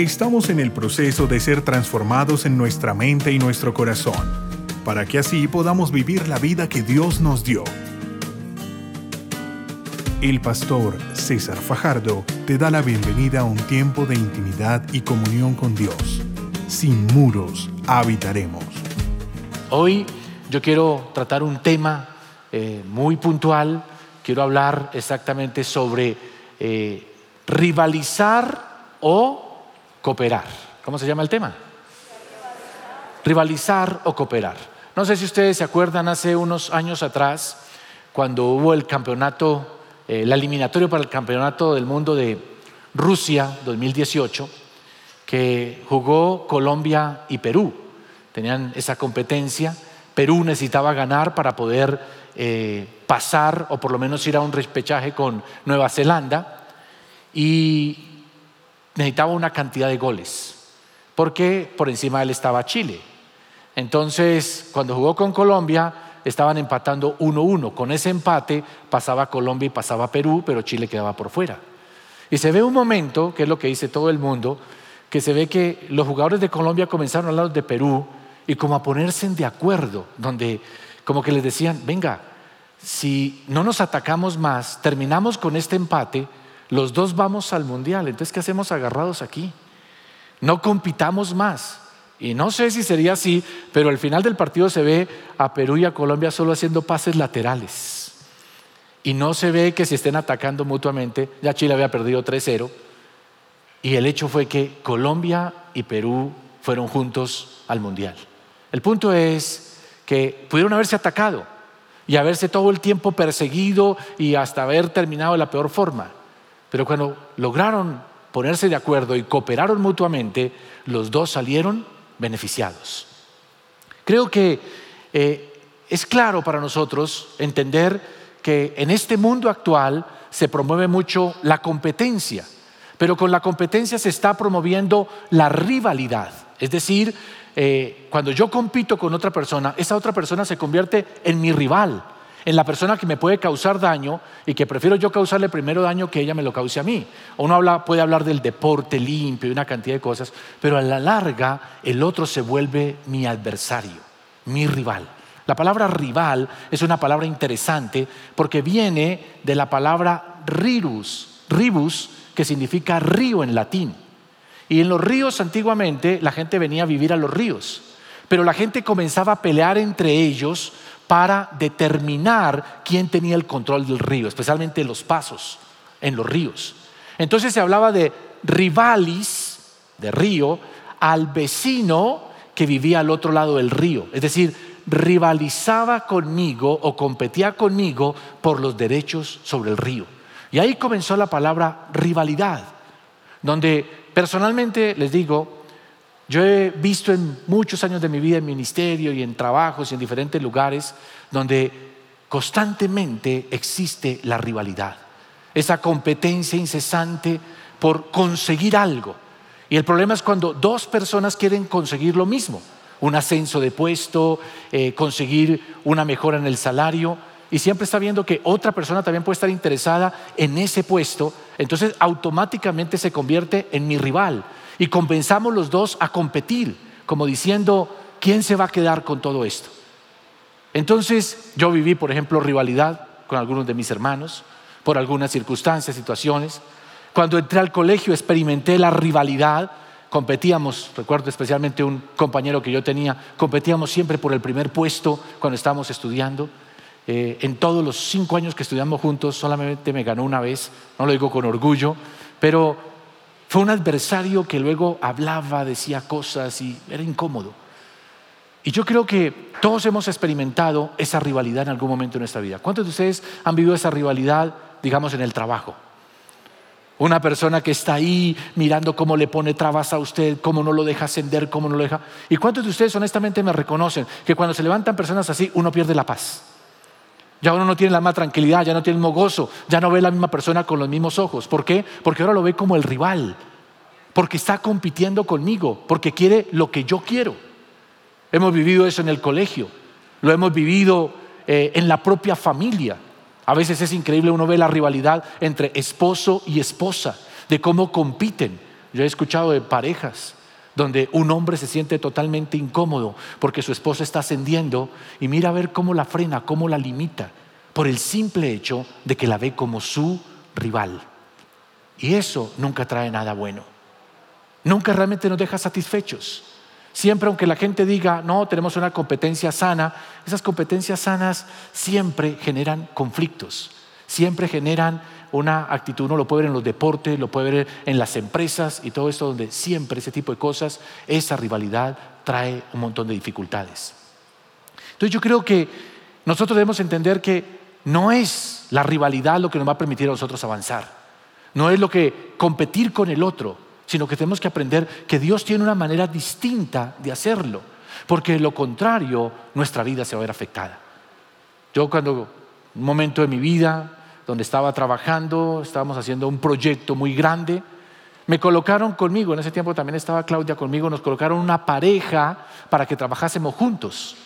Estamos en el proceso de ser transformados en nuestra mente y nuestro corazón, para que así podamos vivir la vida que Dios nos dio. El pastor César Fajardo te da la bienvenida a un tiempo de intimidad y comunión con Dios. Sin muros habitaremos. Hoy yo quiero tratar un tema eh, muy puntual, quiero hablar exactamente sobre eh, rivalizar o cooperar. ¿Cómo se llama el tema? Rivalizar o cooperar. No sé si ustedes se acuerdan hace unos años atrás, cuando hubo el campeonato, eh, la eliminatoria para el campeonato del mundo de Rusia 2018, que jugó Colombia y Perú. Tenían esa competencia. Perú necesitaba ganar para poder eh, pasar o por lo menos ir a un repechaje con Nueva Zelanda. Y necesitaba una cantidad de goles, porque por encima de él estaba Chile. Entonces, cuando jugó con Colombia, estaban empatando 1-1. Con ese empate pasaba Colombia y pasaba Perú, pero Chile quedaba por fuera. Y se ve un momento, que es lo que dice todo el mundo, que se ve que los jugadores de Colombia comenzaron a hablar de Perú y como a ponerse de acuerdo, donde como que les decían, venga, si no nos atacamos más, terminamos con este empate, los dos vamos al mundial, entonces ¿qué hacemos agarrados aquí? No compitamos más. Y no sé si sería así, pero al final del partido se ve a Perú y a Colombia solo haciendo pases laterales. Y no se ve que se estén atacando mutuamente. Ya Chile había perdido 3-0. Y el hecho fue que Colombia y Perú fueron juntos al Mundial. El punto es que pudieron haberse atacado y haberse todo el tiempo perseguido y hasta haber terminado de la peor forma. Pero cuando lograron ponerse de acuerdo y cooperaron mutuamente, los dos salieron beneficiados. Creo que eh, es claro para nosotros entender que en este mundo actual se promueve mucho la competencia, pero con la competencia se está promoviendo la rivalidad. Es decir, eh, cuando yo compito con otra persona, esa otra persona se convierte en mi rival en la persona que me puede causar daño y que prefiero yo causarle primero daño que ella me lo cause a mí. Uno puede hablar del deporte limpio y una cantidad de cosas, pero a la larga el otro se vuelve mi adversario, mi rival. La palabra rival es una palabra interesante porque viene de la palabra rirus, ribus, que significa río en latín. Y en los ríos antiguamente la gente venía a vivir a los ríos, pero la gente comenzaba a pelear entre ellos para determinar quién tenía el control del río, especialmente los pasos en los ríos. Entonces se hablaba de rivalis, de río, al vecino que vivía al otro lado del río. Es decir, rivalizaba conmigo o competía conmigo por los derechos sobre el río. Y ahí comenzó la palabra rivalidad, donde personalmente les digo, yo he visto en muchos años de mi vida en ministerio y en trabajos y en diferentes lugares donde constantemente existe la rivalidad, esa competencia incesante por conseguir algo. Y el problema es cuando dos personas quieren conseguir lo mismo, un ascenso de puesto, eh, conseguir una mejora en el salario, y siempre está viendo que otra persona también puede estar interesada en ese puesto, entonces automáticamente se convierte en mi rival y comenzamos los dos a competir, como diciendo, ¿quién se va a quedar con todo esto? Entonces yo viví, por ejemplo, rivalidad con algunos de mis hermanos por algunas circunstancias, situaciones. Cuando entré al colegio experimenté la rivalidad, competíamos, recuerdo especialmente un compañero que yo tenía, competíamos siempre por el primer puesto cuando estábamos estudiando. Eh, en todos los cinco años que estudiamos juntos, solamente me ganó una vez, no lo digo con orgullo, pero fue un adversario que luego hablaba, decía cosas y era incómodo. Y yo creo que todos hemos experimentado esa rivalidad en algún momento de nuestra vida. ¿Cuántos de ustedes han vivido esa rivalidad, digamos, en el trabajo? Una persona que está ahí mirando cómo le pone trabas a usted, cómo no lo deja ascender, cómo no lo deja. ¿Y cuántos de ustedes honestamente me reconocen que cuando se levantan personas así, uno pierde la paz? Ya uno no tiene la misma tranquilidad, ya no tiene el mismo gozo, ya no ve la misma persona con los mismos ojos. ¿Por qué? Porque ahora lo ve como el rival, porque está compitiendo conmigo, porque quiere lo que yo quiero. Hemos vivido eso en el colegio, lo hemos vivido eh, en la propia familia. A veces es increíble, uno ve la rivalidad entre esposo y esposa, de cómo compiten Yo he escuchado de parejas donde un hombre se siente totalmente incómodo porque su esposa está ascendiendo y mira a ver cómo la frena, cómo la limita, por el simple hecho de que la ve como su rival. Y eso nunca trae nada bueno. Nunca realmente nos deja satisfechos. Siempre aunque la gente diga, no, tenemos una competencia sana, esas competencias sanas siempre generan conflictos, siempre generan una actitud, uno lo puede ver en los deportes, lo puede ver en las empresas y todo esto donde siempre ese tipo de cosas, esa rivalidad trae un montón de dificultades. Entonces yo creo que nosotros debemos entender que no es la rivalidad lo que nos va a permitir a nosotros avanzar, no es lo que competir con el otro, sino que tenemos que aprender que Dios tiene una manera distinta de hacerlo, porque de lo contrario nuestra vida se va a ver afectada. Yo cuando un momento de mi vida donde estaba trabajando, estábamos haciendo un proyecto muy grande, me colocaron conmigo, en ese tiempo también estaba Claudia conmigo, nos colocaron una pareja para que trabajásemos juntos.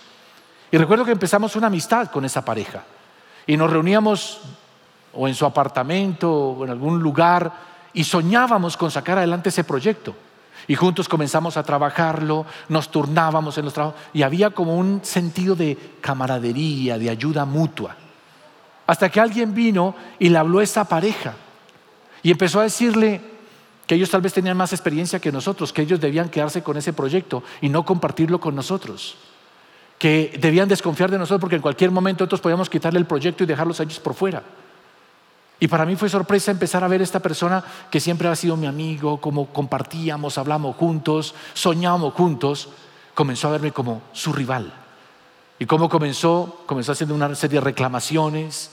Y recuerdo que empezamos una amistad con esa pareja y nos reuníamos o en su apartamento o en algún lugar y soñábamos con sacar adelante ese proyecto. Y juntos comenzamos a trabajarlo, nos turnábamos en los trabajos y había como un sentido de camaradería, de ayuda mutua. Hasta que alguien vino y le habló a esa pareja y empezó a decirle que ellos tal vez tenían más experiencia que nosotros, que ellos debían quedarse con ese proyecto y no compartirlo con nosotros, que debían desconfiar de nosotros porque en cualquier momento nosotros podíamos quitarle el proyecto y dejarlos a ellos por fuera. Y para mí fue sorpresa empezar a ver esta persona que siempre ha sido mi amigo, como compartíamos, hablamos juntos, soñamos juntos, comenzó a verme como su rival. ¿Y cómo comenzó? Comenzó haciendo una serie de reclamaciones,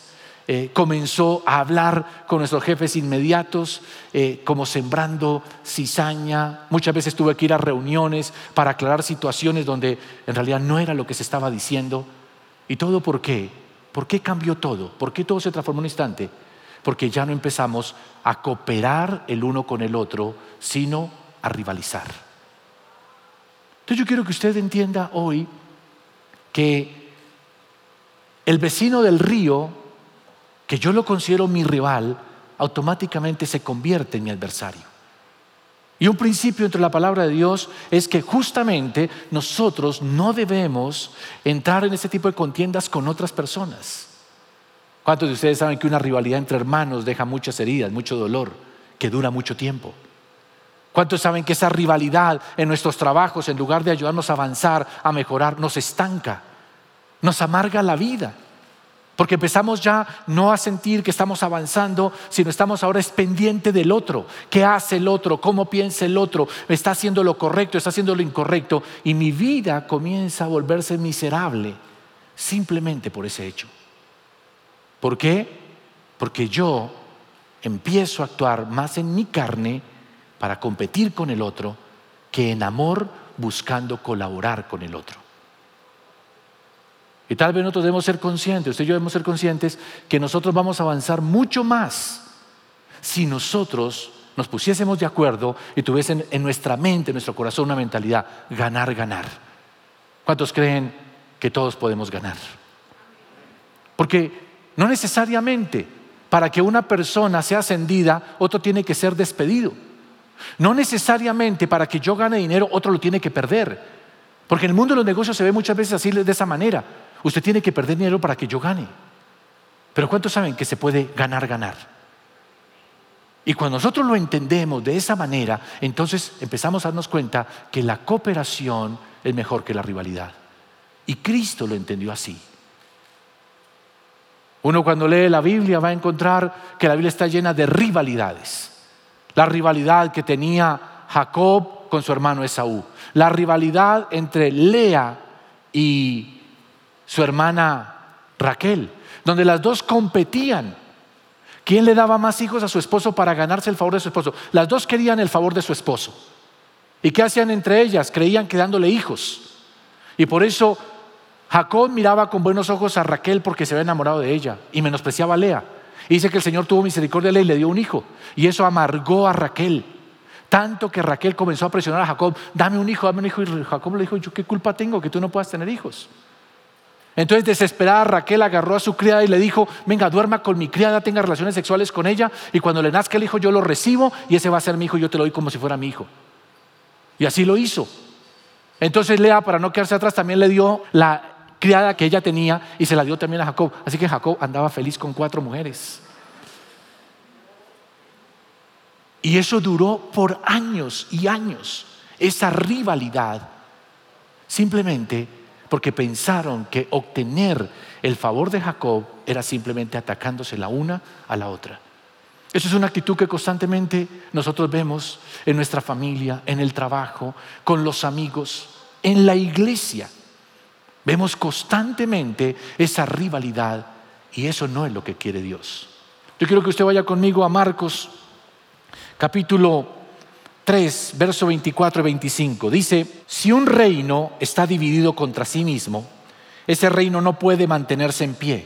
eh, comenzó a hablar con nuestros jefes inmediatos, eh, como sembrando cizaña. Muchas veces tuve que ir a reuniones para aclarar situaciones donde en realidad no era lo que se estaba diciendo. ¿Y todo por qué? ¿Por qué cambió todo? ¿Por qué todo se transformó en un instante? porque ya no empezamos a cooperar el uno con el otro, sino a rivalizar. Entonces yo quiero que usted entienda hoy que el vecino del río, que yo lo considero mi rival, automáticamente se convierte en mi adversario. Y un principio entre la palabra de Dios es que justamente nosotros no debemos entrar en ese tipo de contiendas con otras personas. ¿Cuántos de ustedes saben que una rivalidad entre hermanos deja muchas heridas, mucho dolor, que dura mucho tiempo? ¿Cuántos saben que esa rivalidad en nuestros trabajos, en lugar de ayudarnos a avanzar, a mejorar, nos estanca, nos amarga la vida? Porque empezamos ya no a sentir que estamos avanzando, sino estamos ahora es pendiente del otro. ¿Qué hace el otro? ¿Cómo piensa el otro? ¿Está haciendo lo correcto? ¿Está haciendo lo incorrecto? Y mi vida comienza a volverse miserable simplemente por ese hecho. ¿Por qué? Porque yo empiezo a actuar más en mi carne para competir con el otro que en amor buscando colaborar con el otro. Y tal vez nosotros debemos ser conscientes, usted y yo debemos ser conscientes que nosotros vamos a avanzar mucho más si nosotros nos pusiésemos de acuerdo y tuviesen en nuestra mente, en nuestro corazón una mentalidad, ganar, ganar. ¿Cuántos creen que todos podemos ganar? Porque no necesariamente para que una persona sea ascendida, otro tiene que ser despedido. No necesariamente para que yo gane dinero, otro lo tiene que perder. Porque en el mundo de los negocios se ve muchas veces así de esa manera. Usted tiene que perder dinero para que yo gane. Pero ¿cuántos saben que se puede ganar, ganar? Y cuando nosotros lo entendemos de esa manera, entonces empezamos a darnos cuenta que la cooperación es mejor que la rivalidad. Y Cristo lo entendió así. Uno cuando lee la Biblia va a encontrar que la Biblia está llena de rivalidades. La rivalidad que tenía Jacob con su hermano Esaú. La rivalidad entre Lea y su hermana Raquel, donde las dos competían. ¿Quién le daba más hijos a su esposo para ganarse el favor de su esposo? Las dos querían el favor de su esposo. ¿Y qué hacían entre ellas? Creían que dándole hijos. Y por eso Jacob miraba con buenos ojos a Raquel porque se había enamorado de ella y menospreciaba a Lea. Y dice que el Señor tuvo misericordia de Lea y le dio un hijo. Y eso amargó a Raquel. Tanto que Raquel comenzó a presionar a Jacob, dame un hijo, dame un hijo. Y Jacob le dijo, yo qué culpa tengo que tú no puedas tener hijos. Entonces desesperada Raquel agarró a su criada y le dijo, venga, duerma con mi criada, tenga relaciones sexuales con ella y cuando le nazca el hijo yo lo recibo y ese va a ser mi hijo, yo te lo doy como si fuera mi hijo. Y así lo hizo. Entonces Lea, para no quedarse atrás, también le dio la criada que ella tenía y se la dio también a Jacob. Así que Jacob andaba feliz con cuatro mujeres. Y eso duró por años y años, esa rivalidad, simplemente porque pensaron que obtener el favor de Jacob era simplemente atacándose la una a la otra. Eso es una actitud que constantemente nosotros vemos en nuestra familia, en el trabajo, con los amigos, en la iglesia. Vemos constantemente esa rivalidad y eso no es lo que quiere Dios. Yo quiero que usted vaya conmigo a Marcos capítulo 3, verso 24 y 25. Dice, si un reino está dividido contra sí mismo, ese reino no puede mantenerse en pie.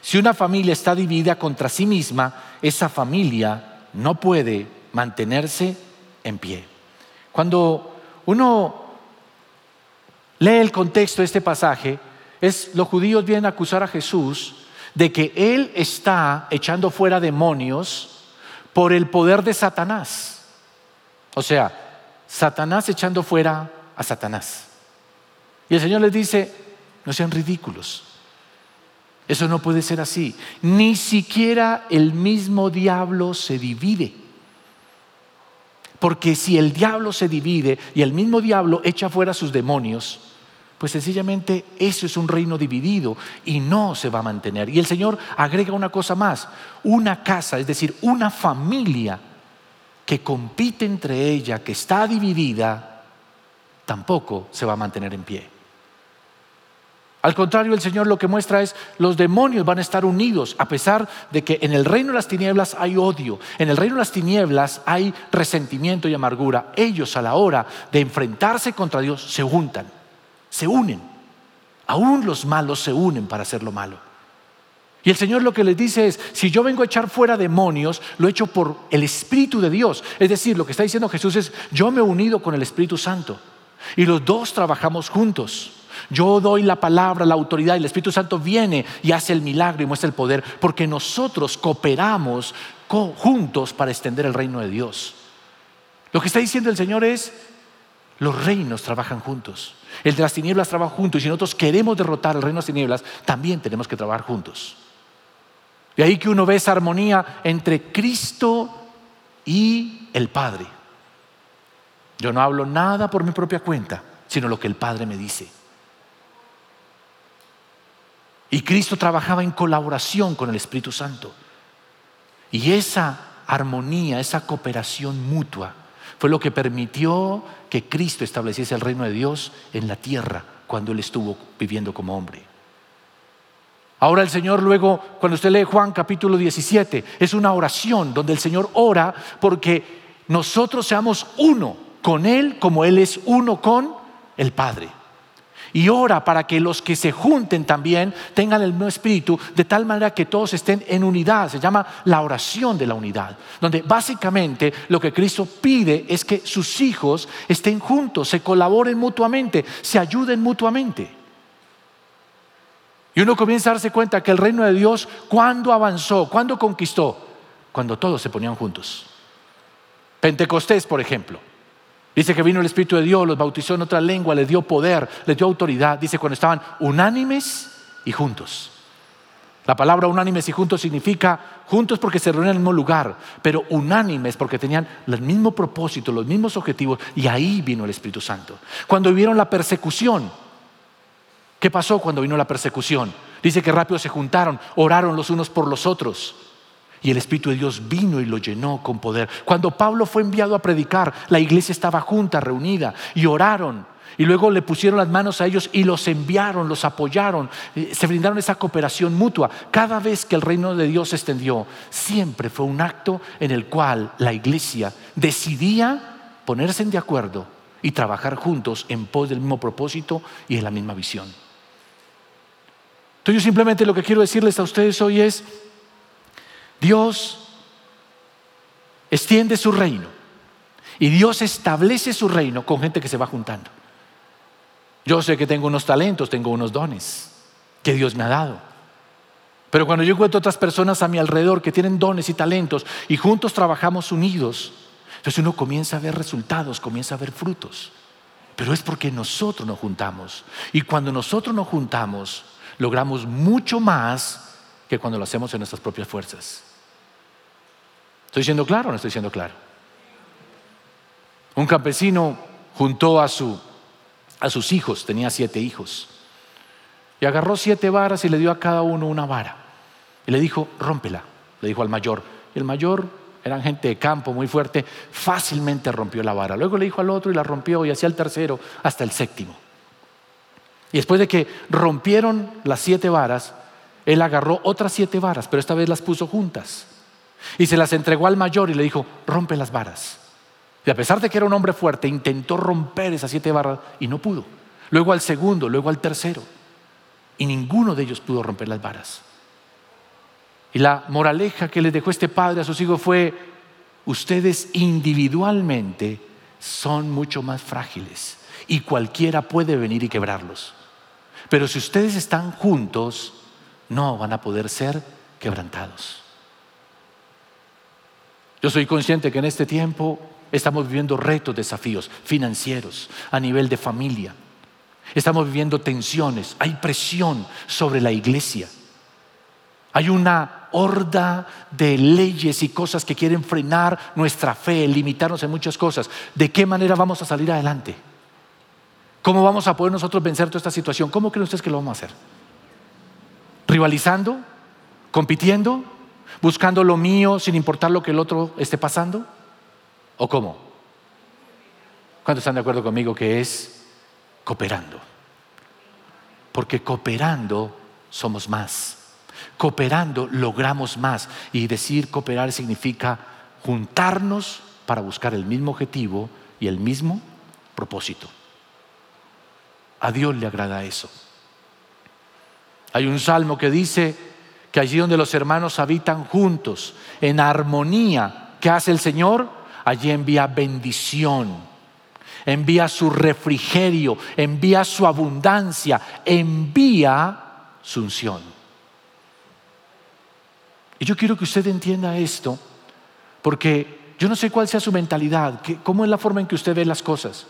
Si una familia está dividida contra sí misma, esa familia no puede mantenerse en pie. Cuando uno lee el contexto de este pasaje, es los judíos vienen a acusar a Jesús de que él está echando fuera demonios por el poder de Satanás. O sea, Satanás echando fuera a Satanás. Y el Señor les dice, no sean ridículos. Eso no puede ser así. Ni siquiera el mismo diablo se divide. Porque si el diablo se divide y el mismo diablo echa fuera sus demonios, pues sencillamente eso es un reino dividido y no se va a mantener. Y el Señor agrega una cosa más, una casa, es decir, una familia que compite entre ella, que está dividida, tampoco se va a mantener en pie. Al contrario, el Señor lo que muestra es los demonios van a estar unidos, a pesar de que en el reino de las tinieblas hay odio, en el reino de las tinieblas hay resentimiento y amargura. Ellos a la hora de enfrentarse contra Dios se juntan se unen. Aún los malos se unen para hacer lo malo. Y el Señor lo que les dice es, si yo vengo a echar fuera demonios, lo he hecho por el Espíritu de Dios. Es decir, lo que está diciendo Jesús es, yo me he unido con el Espíritu Santo. Y los dos trabajamos juntos. Yo doy la palabra, la autoridad y el Espíritu Santo viene y hace el milagro y muestra el poder, porque nosotros cooperamos juntos para extender el reino de Dios. Lo que está diciendo el Señor es, los reinos trabajan juntos. El de las tinieblas trabaja juntos y si nosotros queremos derrotar el reino de las tinieblas, también tenemos que trabajar juntos. De ahí que uno ve esa armonía entre Cristo y el Padre. Yo no hablo nada por mi propia cuenta, sino lo que el Padre me dice. Y Cristo trabajaba en colaboración con el Espíritu Santo. Y esa armonía, esa cooperación mutua, fue lo que permitió que Cristo estableciese el reino de Dios en la tierra cuando Él estuvo viviendo como hombre. Ahora el Señor luego, cuando usted lee Juan capítulo 17, es una oración donde el Señor ora porque nosotros seamos uno con Él como Él es uno con el Padre y ora para que los que se junten también tengan el mismo espíritu, de tal manera que todos estén en unidad. Se llama la oración de la unidad, donde básicamente lo que Cristo pide es que sus hijos estén juntos, se colaboren mutuamente, se ayuden mutuamente. Y uno comienza a darse cuenta que el reino de Dios, ¿cuándo avanzó? ¿Cuándo conquistó? Cuando todos se ponían juntos. Pentecostés, por ejemplo. Dice que vino el Espíritu de Dios, los bautizó en otra lengua, les dio poder, les dio autoridad. Dice cuando estaban unánimes y juntos. La palabra unánimes y juntos significa juntos porque se reunían en el mismo lugar, pero unánimes porque tenían el mismo propósito, los mismos objetivos, y ahí vino el Espíritu Santo. Cuando vivieron la persecución, ¿qué pasó cuando vino la persecución? Dice que rápido se juntaron, oraron los unos por los otros. Y el Espíritu de Dios vino y lo llenó con poder. Cuando Pablo fue enviado a predicar, la iglesia estaba junta, reunida, y oraron. Y luego le pusieron las manos a ellos y los enviaron, los apoyaron, eh, se brindaron esa cooperación mutua. Cada vez que el reino de Dios se extendió, siempre fue un acto en el cual la iglesia decidía ponerse de acuerdo y trabajar juntos en pos del mismo propósito y de la misma visión. Entonces yo simplemente lo que quiero decirles a ustedes hoy es, Dios extiende su reino y Dios establece su reino con gente que se va juntando. Yo sé que tengo unos talentos, tengo unos dones. que Dios me ha dado. Pero cuando yo encuentro otras personas a mi alrededor que tienen dones y talentos y juntos trabajamos unidos, entonces uno comienza a ver resultados, comienza a ver frutos. Pero es porque nosotros nos juntamos. Y cuando nosotros nos juntamos, logramos mucho más que cuando lo hacemos en nuestras propias fuerzas. ¿Estoy siendo claro o no estoy siendo claro? Un campesino juntó a, su, a sus hijos, tenía siete hijos, y agarró siete varas y le dio a cada uno una vara. Y le dijo, rómpela, le dijo al mayor. Y el mayor, eran gente de campo muy fuerte, fácilmente rompió la vara. Luego le dijo al otro y la rompió y hacía el tercero hasta el séptimo. Y después de que rompieron las siete varas, él agarró otras siete varas, pero esta vez las puso juntas. Y se las entregó al mayor y le dijo, rompe las varas. Y a pesar de que era un hombre fuerte, intentó romper esas siete varas y no pudo. Luego al segundo, luego al tercero. Y ninguno de ellos pudo romper las varas. Y la moraleja que le dejó este padre a sus hijos fue, ustedes individualmente son mucho más frágiles y cualquiera puede venir y quebrarlos. Pero si ustedes están juntos, no van a poder ser quebrantados. Yo soy consciente que en este tiempo estamos viviendo retos, desafíos financieros, a nivel de familia. Estamos viviendo tensiones, hay presión sobre la iglesia. Hay una horda de leyes y cosas que quieren frenar nuestra fe, limitarnos en muchas cosas. ¿De qué manera vamos a salir adelante? ¿Cómo vamos a poder nosotros vencer toda esta situación? ¿Cómo creen ustedes que lo vamos a hacer? ¿Rivalizando? ¿Compitiendo? ¿Buscando lo mío sin importar lo que el otro esté pasando? ¿O cómo? ¿Cuántos están de acuerdo conmigo que es cooperando? Porque cooperando somos más. Cooperando logramos más. Y decir cooperar significa juntarnos para buscar el mismo objetivo y el mismo propósito. A Dios le agrada eso. Hay un salmo que dice que allí donde los hermanos habitan juntos, en armonía, ¿qué hace el Señor? Allí envía bendición, envía su refrigerio, envía su abundancia, envía su unción. Y yo quiero que usted entienda esto, porque yo no sé cuál sea su mentalidad, cómo es la forma en que usted ve las cosas.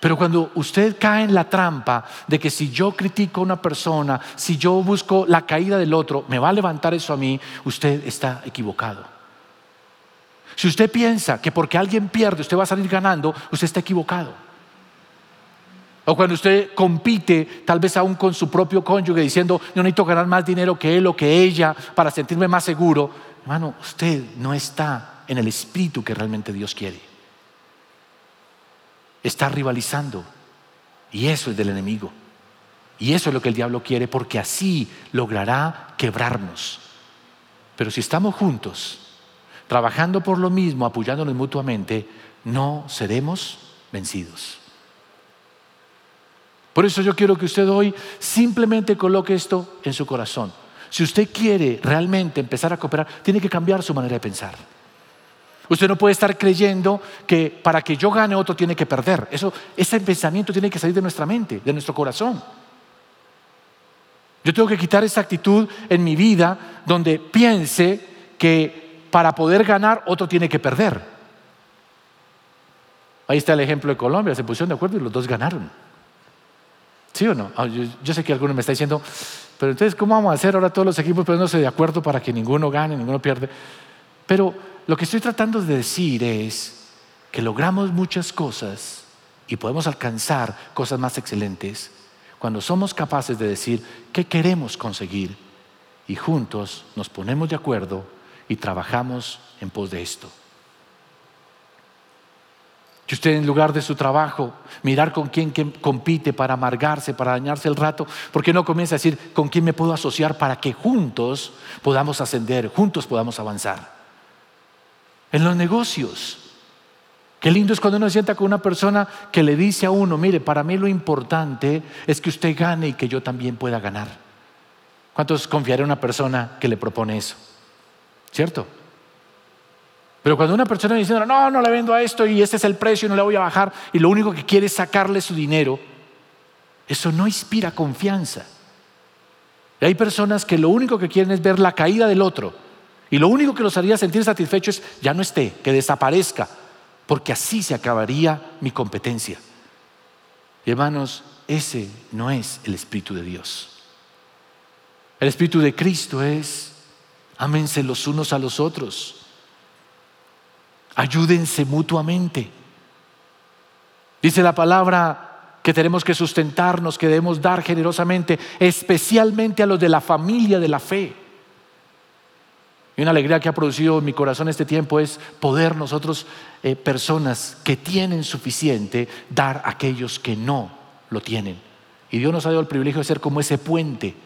Pero cuando usted cae en la trampa de que si yo critico a una persona, si yo busco la caída del otro, me va a levantar eso a mí, usted está equivocado. Si usted piensa que porque alguien pierde usted va a salir ganando, usted está equivocado. O cuando usted compite, tal vez aún con su propio cónyuge, diciendo, yo necesito ganar más dinero que él o que ella para sentirme más seguro, hermano, usted no está en el espíritu que realmente Dios quiere está rivalizando. Y eso es del enemigo. Y eso es lo que el diablo quiere porque así logrará quebrarnos. Pero si estamos juntos, trabajando por lo mismo, apoyándonos mutuamente, no seremos vencidos. Por eso yo quiero que usted hoy simplemente coloque esto en su corazón. Si usted quiere realmente empezar a cooperar, tiene que cambiar su manera de pensar. Usted no puede estar creyendo que para que yo gane otro tiene que perder. Eso, ese pensamiento tiene que salir de nuestra mente, de nuestro corazón. Yo tengo que quitar esa actitud en mi vida donde piense que para poder ganar otro tiene que perder. Ahí está el ejemplo de Colombia, se pusieron de acuerdo y los dos ganaron. ¿Sí o no? Ah, yo, sé que alguno me está diciendo, pero entonces, ¿cómo vamos a hacer ahora todos los equipos poniéndose de acuerdo para que ninguno gane, ninguno pierde? Pero lo que estoy tratando de decir es que logramos muchas cosas y podemos alcanzar cosas más excelentes cuando somos capaces de decir qué queremos conseguir y juntos nos ponemos de acuerdo y trabajamos en pos de esto. Que usted en lugar de su trabajo, mirar con quién compite para amargarse, para dañarse el rato, ¿por qué no comienza a decir con quién me puedo asociar para que juntos podamos ascender, juntos podamos avanzar? En los negocios. Qué lindo es cuando uno se sienta con una persona que le dice a uno, mire, para mí lo importante es que usted gane y que yo también pueda ganar. ¿Cuántos confiaré en una persona que le propone eso? ¿Cierto? Pero cuando una persona dice, no, no le vendo a esto y este es el precio y no le voy a bajar y lo único que quiere es sacarle su dinero, eso no inspira confianza. Y hay personas que lo único que quieren es ver la caída del otro. Y lo único que los haría sentir satisfechos es ya no esté, que desaparezca, porque así se acabaría mi competencia. Y hermanos, ese no es el Espíritu de Dios. El Espíritu de Cristo es, ámense los unos a los otros, ayúdense mutuamente. Dice la palabra que tenemos que sustentarnos, que debemos dar generosamente, especialmente a los de la familia de la fe. Y una alegría que ha producido en mi corazón este tiempo es poder nosotros, eh, personas que tienen suficiente, dar a aquellos que no lo tienen. Y Dios nos ha dado el privilegio de ser como ese puente,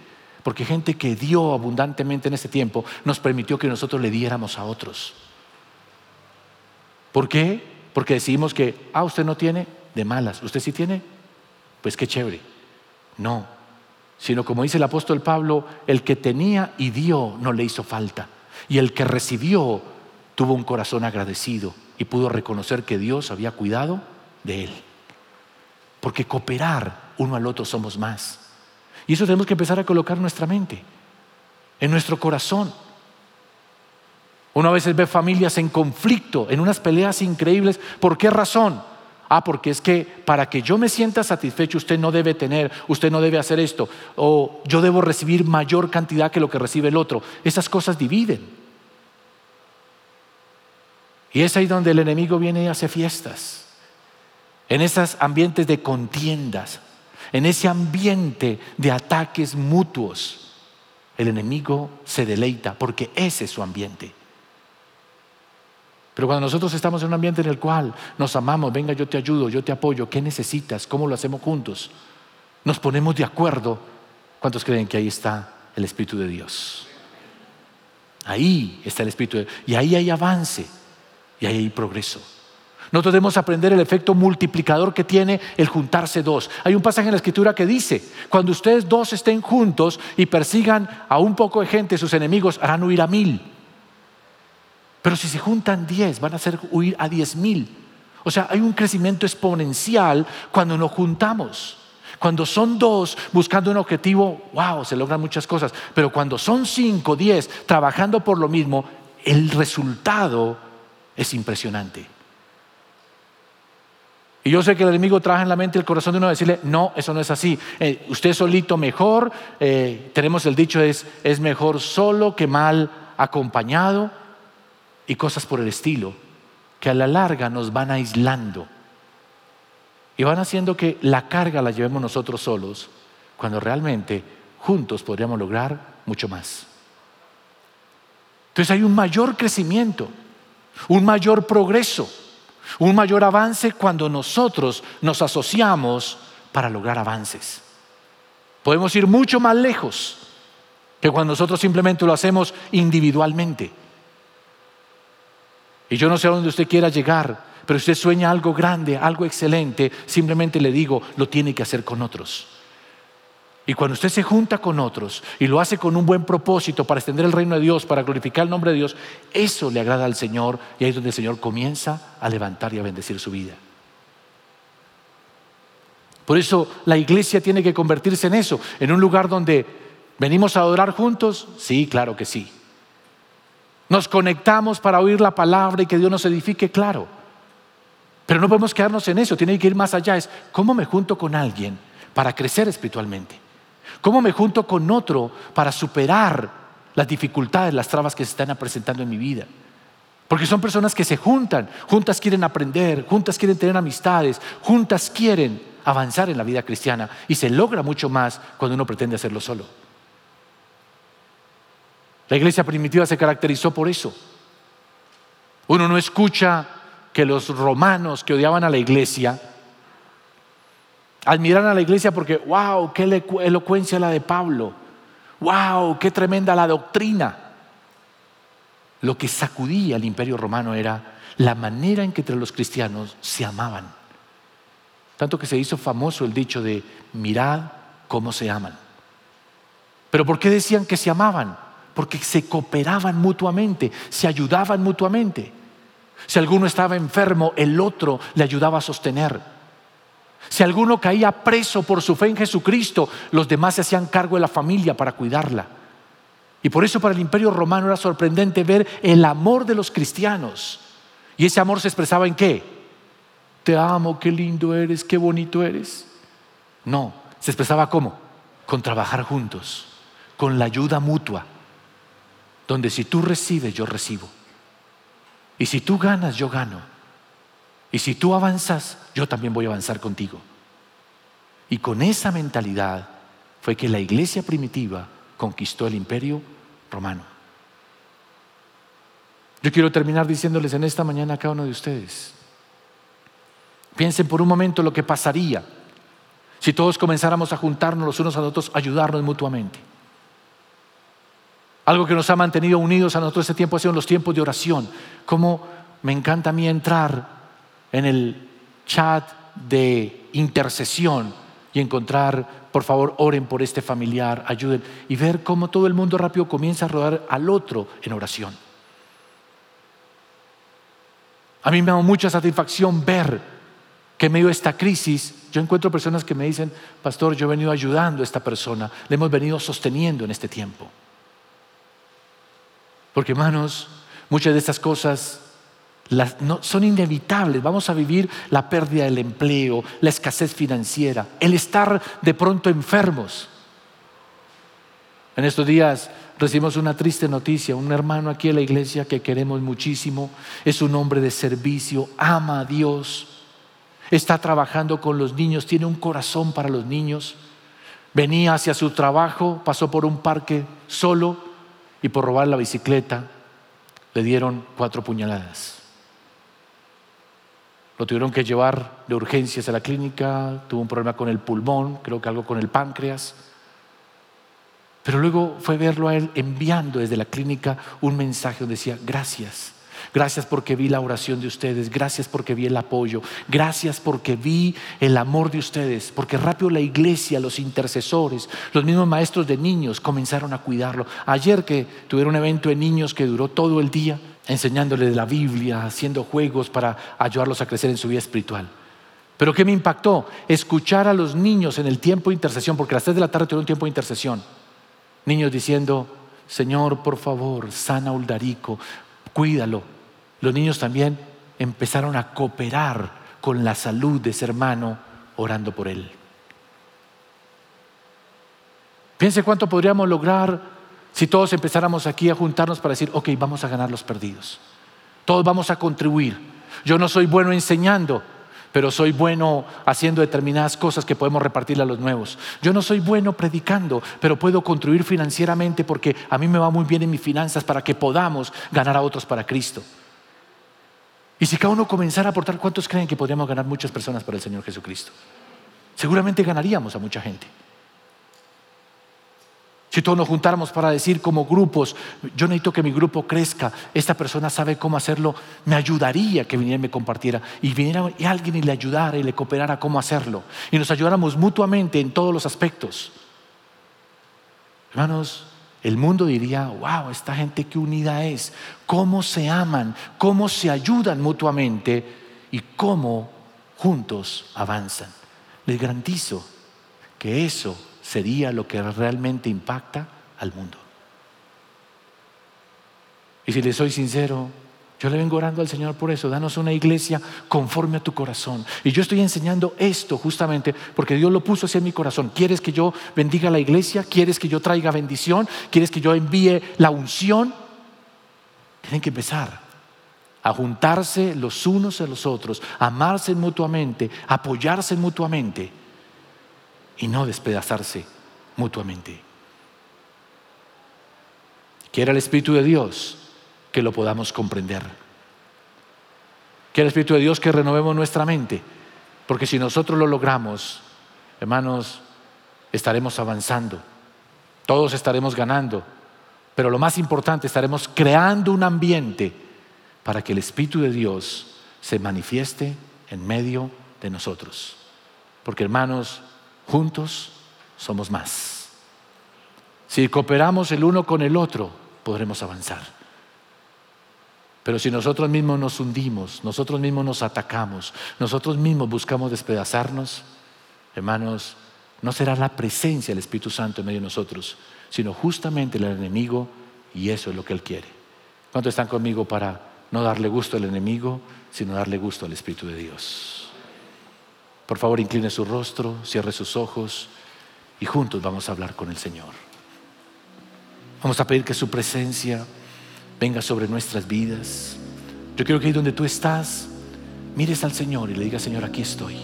porque gente que dio abundantemente en este tiempo nos permitió que nosotros le diéramos a otros. ¿Por qué? Porque decidimos que, ah, usted no tiene, de malas, usted sí tiene, pues qué chévere. No, sino como dice el apóstol Pablo, el que tenía y dio no le hizo falta. Y el que recibió tuvo un corazón agradecido y pudo reconocer que Dios había cuidado de él. Porque cooperar uno al otro somos más. Y eso tenemos que empezar a colocar en nuestra mente, en nuestro corazón. Uno a veces ve familias en conflicto, en unas peleas increíbles. ¿Por qué razón? Ah, porque es que para que yo me sienta satisfecho usted no debe tener, usted no debe hacer esto, o yo debo recibir mayor cantidad que lo que recibe el otro. Esas cosas dividen. Y es ahí donde el enemigo viene y hace fiestas, en esos ambientes de contiendas, en ese ambiente de ataques mutuos. El enemigo se deleita porque ese es su ambiente. Pero cuando nosotros estamos en un ambiente en el cual nos amamos, venga, yo te ayudo, yo te apoyo, ¿qué necesitas? ¿Cómo lo hacemos juntos? Nos ponemos de acuerdo. ¿Cuántos creen que ahí está el Espíritu de Dios? Ahí está el Espíritu de Dios. Y ahí hay avance y ahí hay progreso. Nosotros debemos aprender el efecto multiplicador que tiene el juntarse dos. Hay un pasaje en la escritura que dice, cuando ustedes dos estén juntos y persigan a un poco de gente, sus enemigos harán huir a mil. Pero si se juntan diez, van a hacer huir a diez mil. O sea, hay un crecimiento exponencial cuando nos juntamos. Cuando son dos buscando un objetivo, wow, se logran muchas cosas. Pero cuando son cinco, diez, trabajando por lo mismo, el resultado es impresionante. Y yo sé que el enemigo trabaja en la mente y el corazón de uno decirle, no, eso no es así. Eh, usted solito mejor, eh, tenemos el dicho es, es mejor solo que mal acompañado y cosas por el estilo, que a la larga nos van aislando y van haciendo que la carga la llevemos nosotros solos, cuando realmente juntos podríamos lograr mucho más. Entonces hay un mayor crecimiento, un mayor progreso, un mayor avance cuando nosotros nos asociamos para lograr avances. Podemos ir mucho más lejos que cuando nosotros simplemente lo hacemos individualmente. Y yo no sé a dónde usted quiera llegar, pero usted sueña algo grande, algo excelente, simplemente le digo, lo tiene que hacer con otros. Y cuando usted se junta con otros y lo hace con un buen propósito para extender el reino de Dios, para glorificar el nombre de Dios, eso le agrada al Señor y ahí es donde el Señor comienza a levantar y a bendecir su vida. Por eso la iglesia tiene que convertirse en eso, en un lugar donde venimos a adorar juntos. Sí, claro que sí. Nos conectamos para oír la palabra y que Dios nos edifique, claro. Pero no podemos quedarnos en eso, tiene que ir más allá. Es cómo me junto con alguien para crecer espiritualmente. ¿Cómo me junto con otro para superar las dificultades, las trabas que se están presentando en mi vida? Porque son personas que se juntan, juntas quieren aprender, juntas quieren tener amistades, juntas quieren avanzar en la vida cristiana y se logra mucho más cuando uno pretende hacerlo solo. La iglesia primitiva se caracterizó por eso. Uno no escucha que los romanos que odiaban a la iglesia admiran a la iglesia porque, wow, qué elocuencia la de Pablo, wow, qué tremenda la doctrina. Lo que sacudía al imperio romano era la manera en que entre los cristianos se amaban. Tanto que se hizo famoso el dicho de mirad cómo se aman. Pero ¿por qué decían que se amaban? Porque se cooperaban mutuamente, se ayudaban mutuamente. Si alguno estaba enfermo, el otro le ayudaba a sostener. Si alguno caía preso por su fe en Jesucristo, los demás se hacían cargo de la familia para cuidarla. Y por eso para el imperio romano era sorprendente ver el amor de los cristianos. Y ese amor se expresaba en qué? Te amo, qué lindo eres, qué bonito eres. No, se expresaba cómo? Con trabajar juntos, con la ayuda mutua, donde si tú recibes, yo recibo. Y si tú ganas, yo gano. Y si tú avanzas, yo también voy a avanzar contigo. Y con esa mentalidad fue que la iglesia primitiva conquistó el imperio romano. Yo quiero terminar diciéndoles en esta mañana a cada uno de ustedes, piensen por un momento lo que pasaría si todos comenzáramos a juntarnos los unos a los otros, ayudarnos mutuamente. Algo que nos ha mantenido unidos a nosotros este tiempo ha sido los tiempos de oración. Como me encanta a mí entrar en el chat de intercesión y encontrar, por favor, oren por este familiar, ayuden y ver cómo todo el mundo rápido comienza a rodar al otro en oración. A mí me da mucha satisfacción ver que en medio de esta crisis yo encuentro personas que me dicen, pastor, yo he venido ayudando a esta persona, le hemos venido sosteniendo en este tiempo. Porque hermanos, muchas de estas cosas son inevitables. Vamos a vivir la pérdida del empleo, la escasez financiera, el estar de pronto enfermos. En estos días recibimos una triste noticia. Un hermano aquí en la iglesia que queremos muchísimo, es un hombre de servicio, ama a Dios, está trabajando con los niños, tiene un corazón para los niños. Venía hacia su trabajo, pasó por un parque solo y por robar la bicicleta le dieron cuatro puñaladas. Lo tuvieron que llevar de urgencias a la clínica, tuvo un problema con el pulmón, creo que algo con el páncreas. Pero luego fue verlo a él enviando desde la clínica un mensaje donde decía, gracias, gracias porque vi la oración de ustedes, gracias porque vi el apoyo, gracias porque vi el amor de ustedes, porque rápido la iglesia, los intercesores, los mismos maestros de niños comenzaron a cuidarlo. Ayer que tuvieron un evento de niños que duró todo el día, enseñándoles la Biblia, haciendo juegos para ayudarlos a crecer en su vida espiritual. Pero ¿qué me impactó? Escuchar a los niños en el tiempo de intercesión, porque a las 3 de la tarde tuvieron un tiempo de intercesión Niños diciendo, Señor, por favor, sana Uldarico, cuídalo. Los niños también empezaron a cooperar con la salud de ese hermano orando por él. Piense cuánto podríamos lograr si todos empezáramos aquí a juntarnos para decir, ok, vamos a ganar los perdidos. Todos vamos a contribuir. Yo no soy bueno enseñando, pero soy bueno haciendo determinadas cosas que podemos repartirle a los nuevos. Yo no soy bueno predicando, pero puedo contribuir financieramente porque a mí me va muy bien en mis finanzas para que podamos ganar a otros para Cristo. Y si cada uno comenzara a aportar, ¿cuántos creen que podríamos ganar muchas personas para el Señor Jesucristo? Seguramente ganaríamos a mucha gente. Si todos nos juntáramos para decir como grupos, yo necesito que mi grupo crezca, esta persona sabe cómo hacerlo, me ayudaría que viniera y me compartiera. Y viniera alguien y le ayudara y le cooperara cómo hacerlo. Y nos ayudáramos mutuamente en todos los aspectos. Hermanos, el mundo diría, wow, esta gente qué unida es, cómo se aman, cómo se ayudan mutuamente y cómo juntos avanzan. Les garantizo que eso sería lo que realmente impacta al mundo. Y si le soy sincero, yo le vengo orando al Señor por eso. Danos una iglesia conforme a tu corazón. Y yo estoy enseñando esto justamente porque Dios lo puso en mi corazón. ¿Quieres que yo bendiga la iglesia? ¿Quieres que yo traiga bendición? ¿Quieres que yo envíe la unción? Tienen que empezar a juntarse los unos a los otros, amarse mutuamente, apoyarse mutuamente y no despedazarse mutuamente. Quiera el Espíritu de Dios que lo podamos comprender. Quiera el Espíritu de Dios que renovemos nuestra mente, porque si nosotros lo logramos, hermanos, estaremos avanzando, todos estaremos ganando, pero lo más importante, estaremos creando un ambiente para que el Espíritu de Dios se manifieste en medio de nosotros. Porque hermanos, Juntos somos más. Si cooperamos el uno con el otro, podremos avanzar. Pero si nosotros mismos nos hundimos, nosotros mismos nos atacamos, nosotros mismos buscamos despedazarnos, hermanos, no será la presencia del Espíritu Santo en medio de nosotros, sino justamente el enemigo y eso es lo que Él quiere. ¿Cuántos están conmigo para no darle gusto al enemigo, sino darle gusto al Espíritu de Dios? Por favor, incline su rostro, cierre sus ojos y juntos vamos a hablar con el Señor. Vamos a pedir que su presencia venga sobre nuestras vidas. Yo quiero que ahí donde tú estás, mires al Señor y le digas, Señor, aquí estoy.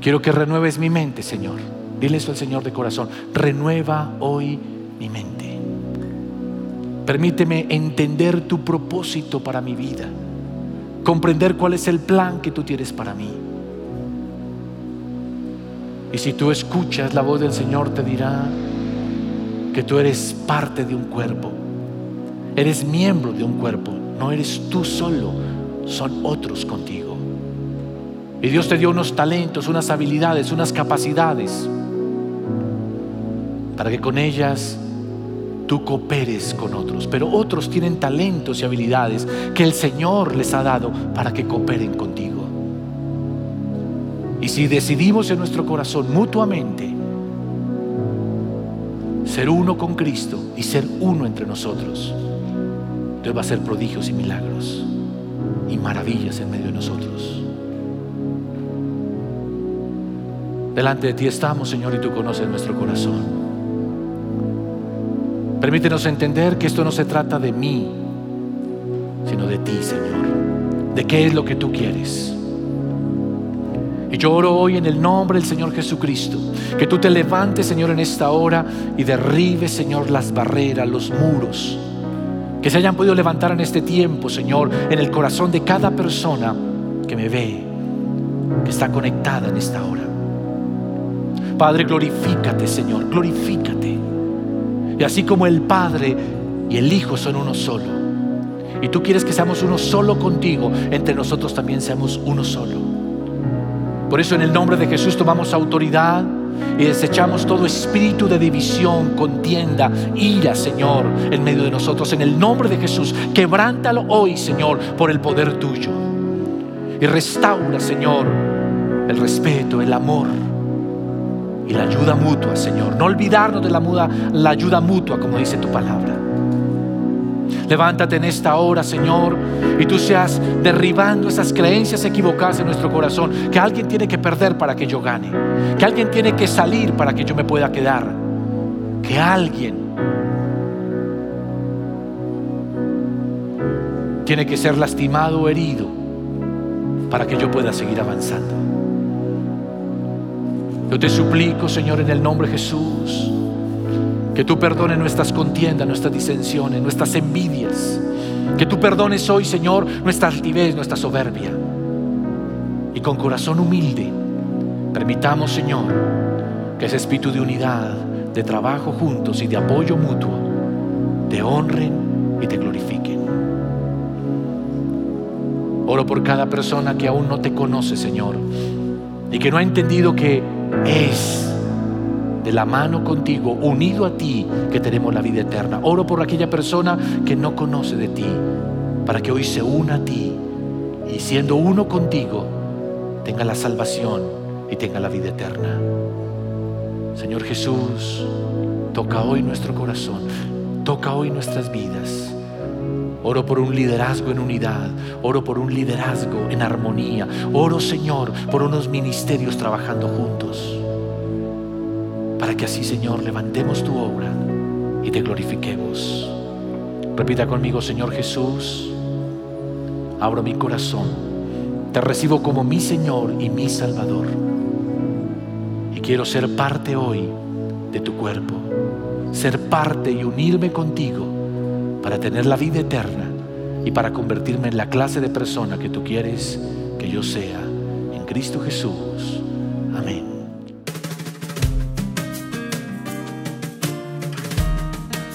Quiero que renueves mi mente, Señor. Dile eso al Señor de corazón. Renueva hoy mi mente. Permíteme entender tu propósito para mi vida. Comprender cuál es el plan que tú tienes para mí. Y si tú escuchas la voz del Señor, te dirá que tú eres parte de un cuerpo Eres miembro de un cuerpo, no eres tú solo, son otros contigo. Y Dios te dio unos talentos, unas habilidades, unas capacidades, para que con ellas tú cooperes con otros. Pero otros tienen talentos y habilidades que el Señor les ha dado para que cooperen contigo. Y si decidimos en nuestro corazón mutuamente ser uno con Cristo y ser uno entre nosotros, Dios va a hacer prodigios y milagros y maravillas en medio de nosotros. Delante de ti estamos, Señor, y tú conoces nuestro corazón. Permítenos entender que esto no se trata de mí, sino de ti, Señor. De qué es lo que tú quieres. Y yo oro hoy en el nombre del Señor Jesucristo, que tú te levantes, Señor, en esta hora y derribes, Señor, las barreras, los muros que se hayan podido levantar en este tiempo, Señor, en el corazón de cada persona que me ve, que está conectada en esta hora. Padre, glorifícate, Señor, glorifícate. Y así como el Padre y el Hijo son uno solo, y tú quieres que seamos uno solo contigo, entre nosotros también seamos uno solo. Por eso en el nombre de Jesús tomamos autoridad y desechamos todo espíritu de división, contienda, ira, Señor, en medio de nosotros. En el nombre de Jesús, quebrántalo hoy, Señor, por el poder tuyo. Y restaura, Señor, el respeto, el amor y la ayuda mutua, Señor. No olvidarnos de la, muda, la ayuda mutua, como dice tu palabra. Levántate en esta hora, Señor, y tú seas derribando esas creencias equivocadas en nuestro corazón, que alguien tiene que perder para que yo gane, que alguien tiene que salir para que yo me pueda quedar, que alguien tiene que ser lastimado o herido para que yo pueda seguir avanzando. Yo te suplico, Señor, en el nombre de Jesús, que tú perdones nuestras contiendas, nuestras disensiones, nuestras envidias. Que tú perdones hoy, Señor, nuestra altivez, nuestra soberbia. Y con corazón humilde, permitamos, Señor, que ese espíritu de unidad, de trabajo juntos y de apoyo mutuo, te honren y te glorifiquen. Oro por cada persona que aún no te conoce, Señor, y que no ha entendido que es de la mano contigo, unido a ti, que tenemos la vida eterna. Oro por aquella persona que no conoce de ti, para que hoy se una a ti y siendo uno contigo, tenga la salvación y tenga la vida eterna. Señor Jesús, toca hoy nuestro corazón, toca hoy nuestras vidas. Oro por un liderazgo en unidad. Oro por un liderazgo en armonía. Oro, Señor, por unos ministerios trabajando juntos para que así, Señor, levantemos tu obra y te glorifiquemos. Repita conmigo, Señor Jesús, abro mi corazón, te recibo como mi Señor y mi Salvador. Y quiero ser parte hoy de tu cuerpo, ser parte y unirme contigo para tener la vida eterna y para convertirme en la clase de persona que tú quieres que yo sea en Cristo Jesús. Amén.